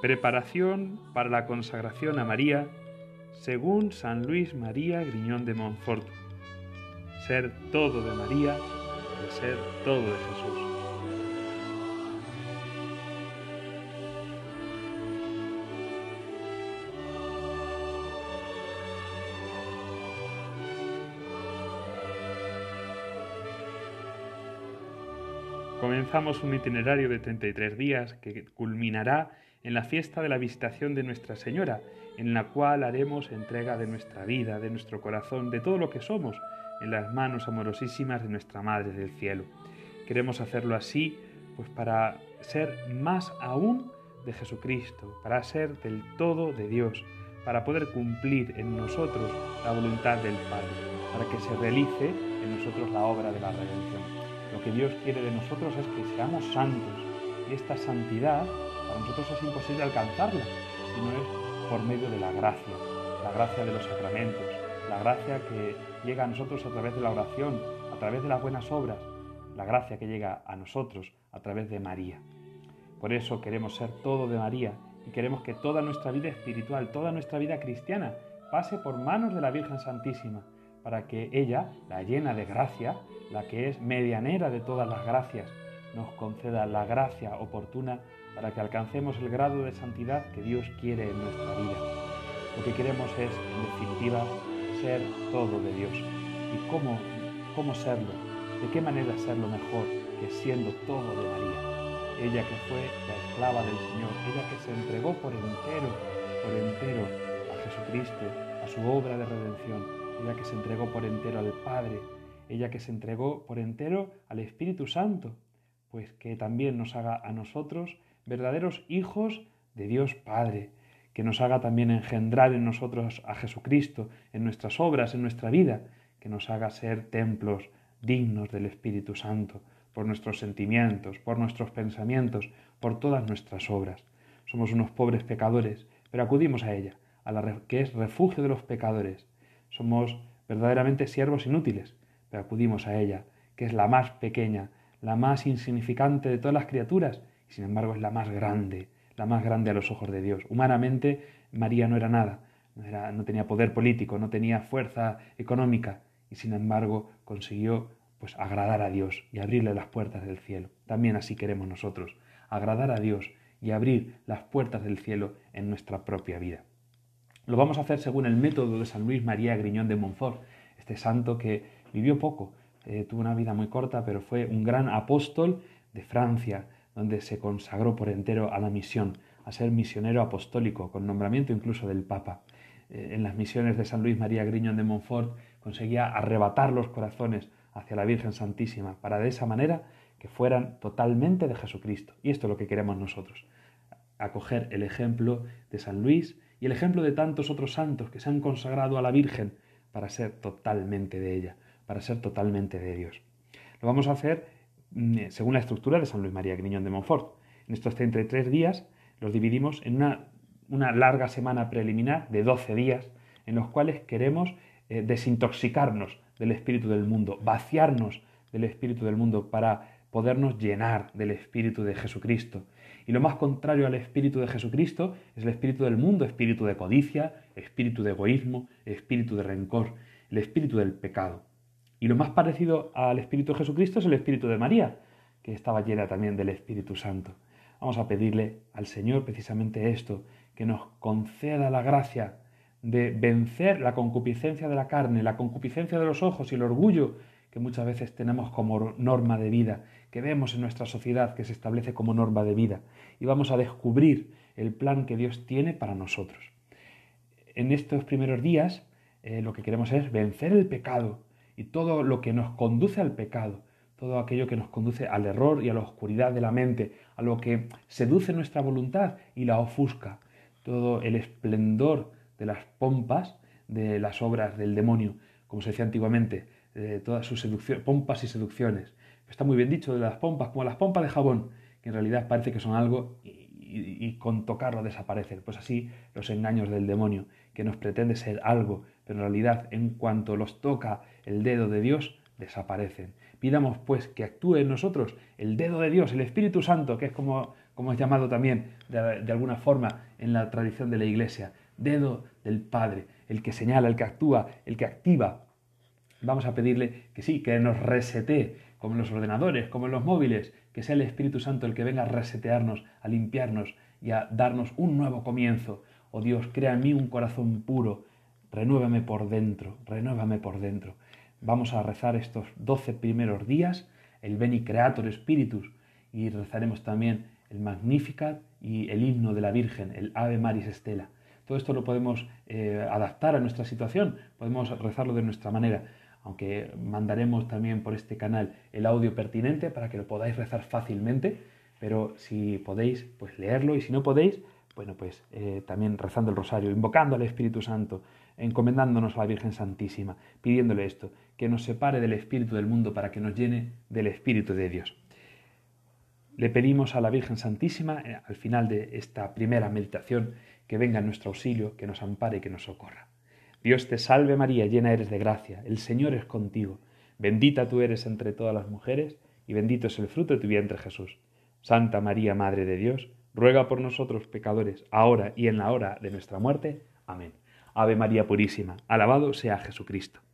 Preparación para la consagración a María según San Luis María Griñón de Montfort. Ser todo de María es ser todo de Jesús. Comenzamos un itinerario de 33 días que culminará en la fiesta de la visitación de Nuestra Señora, en la cual haremos entrega de nuestra vida, de nuestro corazón, de todo lo que somos, en las manos amorosísimas de nuestra Madre del Cielo. Queremos hacerlo así, pues para ser más aún de Jesucristo, para ser del todo de Dios, para poder cumplir en nosotros la voluntad del Padre, para que se realice en nosotros la obra de la redención. Lo que Dios quiere de nosotros es que seamos santos y esta santidad para nosotros es imposible alcanzarla si no es por medio de la gracia, la gracia de los sacramentos, la gracia que llega a nosotros a través de la oración, a través de las buenas obras, la gracia que llega a nosotros a través de María. Por eso queremos ser todo de María y queremos que toda nuestra vida espiritual, toda nuestra vida cristiana, pase por manos de la Virgen Santísima, para que ella, la llena de gracia, la que es medianera de todas las gracias, nos conceda la gracia oportuna para que alcancemos el grado de santidad que Dios quiere en nuestra vida. Lo que queremos es, en definitiva, ser todo de Dios. ¿Y cómo, cómo serlo? ¿De qué manera serlo mejor que siendo todo de María? Ella que fue la esclava del Señor, ella que se entregó por entero, por entero a Jesucristo, a su obra de redención, ella que se entregó por entero al Padre, ella que se entregó por entero al Espíritu Santo, pues que también nos haga a nosotros verdaderos hijos de Dios Padre, que nos haga también engendrar en nosotros a Jesucristo, en nuestras obras, en nuestra vida, que nos haga ser templos dignos del Espíritu Santo, por nuestros sentimientos, por nuestros pensamientos, por todas nuestras obras. Somos unos pobres pecadores, pero acudimos a ella, a la que es refugio de los pecadores, somos verdaderamente siervos inútiles, pero acudimos a ella, que es la más pequeña, la más insignificante de todas las criaturas, y sin embargo es la más grande, la más grande a los ojos de Dios. Humanamente, María no era nada, no, no tenía poder político, no tenía fuerza económica, y sin embargo consiguió pues agradar a Dios y abrirle las puertas del cielo. También así queremos nosotros, agradar a Dios y abrir las puertas del cielo en nuestra propia vida. Lo vamos a hacer según el método de San Luis María Griñón de Montfort, este santo que vivió poco, eh, tuvo una vida muy corta, pero fue un gran apóstol de Francia, donde se consagró por entero a la misión, a ser misionero apostólico, con nombramiento incluso del Papa. Eh, en las misiones de San Luis María Griñón de Montfort conseguía arrebatar los corazones hacia la Virgen Santísima, para de esa manera que fueran totalmente de Jesucristo. Y esto es lo que queremos nosotros, acoger el ejemplo de San Luis, y el ejemplo de tantos otros santos que se han consagrado a la Virgen para ser totalmente de ella, para ser totalmente de Dios. Lo vamos a hacer mm, según la estructura de San Luis María Griñón de Montfort. En estos 33 días los dividimos en una, una larga semana preliminar de 12 días en los cuales queremos eh, desintoxicarnos del espíritu del mundo, vaciarnos del espíritu del mundo para podernos llenar del espíritu de Jesucristo y lo más contrario al espíritu de Jesucristo es el espíritu del mundo, espíritu de codicia, espíritu de egoísmo, espíritu de rencor, el espíritu del pecado. Y lo más parecido al espíritu Jesucristo es el espíritu de María, que estaba llena también del Espíritu Santo. Vamos a pedirle al Señor precisamente esto, que nos conceda la gracia de vencer la concupiscencia de la carne, la concupiscencia de los ojos y el orgullo que muchas veces tenemos como norma de vida, que vemos en nuestra sociedad que se establece como norma de vida, y vamos a descubrir el plan que Dios tiene para nosotros. En estos primeros días eh, lo que queremos es vencer el pecado y todo lo que nos conduce al pecado, todo aquello que nos conduce al error y a la oscuridad de la mente, a lo que seduce nuestra voluntad y la ofusca, todo el esplendor de las pompas de las obras del demonio, como se decía antiguamente, todas sus pompas y seducciones. Está muy bien dicho de las pompas, como las pompas de jabón, que en realidad parece que son algo y, con tocarlo desaparecen. Pues así los engaños del demonio, que nos pretende ser algo, pero en realidad en cuanto los toca el dedo de Dios, desaparecen. Pidamos pues que actúe en nosotros el dedo de Dios, el Espíritu Santo, que es como, como es llamado también de, alguna forma en la tradición de la Iglesia, dedo del Padre, el que señala, el que actúa, el que activa. Vamos a pedirle que sí, que nos resete, como en los ordenadores, como en los móviles, que sea el Espíritu Santo el que venga a resetearnos, a limpiarnos y a darnos un nuevo comienzo. Oh Dios, crea en mí un corazón puro, renuévame por dentro, renuévame por dentro. Vamos a rezar estos doce primeros días el Beni Creator Spiritus y rezaremos también el Magnificat y el himno de la Virgen, el Ave Maris Estela. Todo esto lo podemos eh, adaptar a nuestra situación, podemos rezarlo de nuestra manera, aunque mandaremos también por este canal el audio pertinente para que lo podáis rezar fácilmente, pero si podéis, pues leerlo y si no podéis, bueno, pues eh, también rezando el rosario, invocando al Espíritu Santo, encomendándonos a la Virgen Santísima, pidiéndole esto, que nos separe del espíritu del mundo para que nos llene del Espíritu de Dios. Le pedimos a la Virgen Santísima, eh, al final de esta primera meditación, que venga en nuestro auxilio, que nos ampare y que nos socorra. Dios te salve María, llena eres de gracia, el Señor es contigo, bendita tú eres entre todas las mujeres, y bendito es el fruto de tu vientre Jesús. Santa María, Madre de Dios, ruega por nosotros pecadores, ahora y en la hora de nuestra muerte. Amén. Ave María Purísima, alabado sea Jesucristo.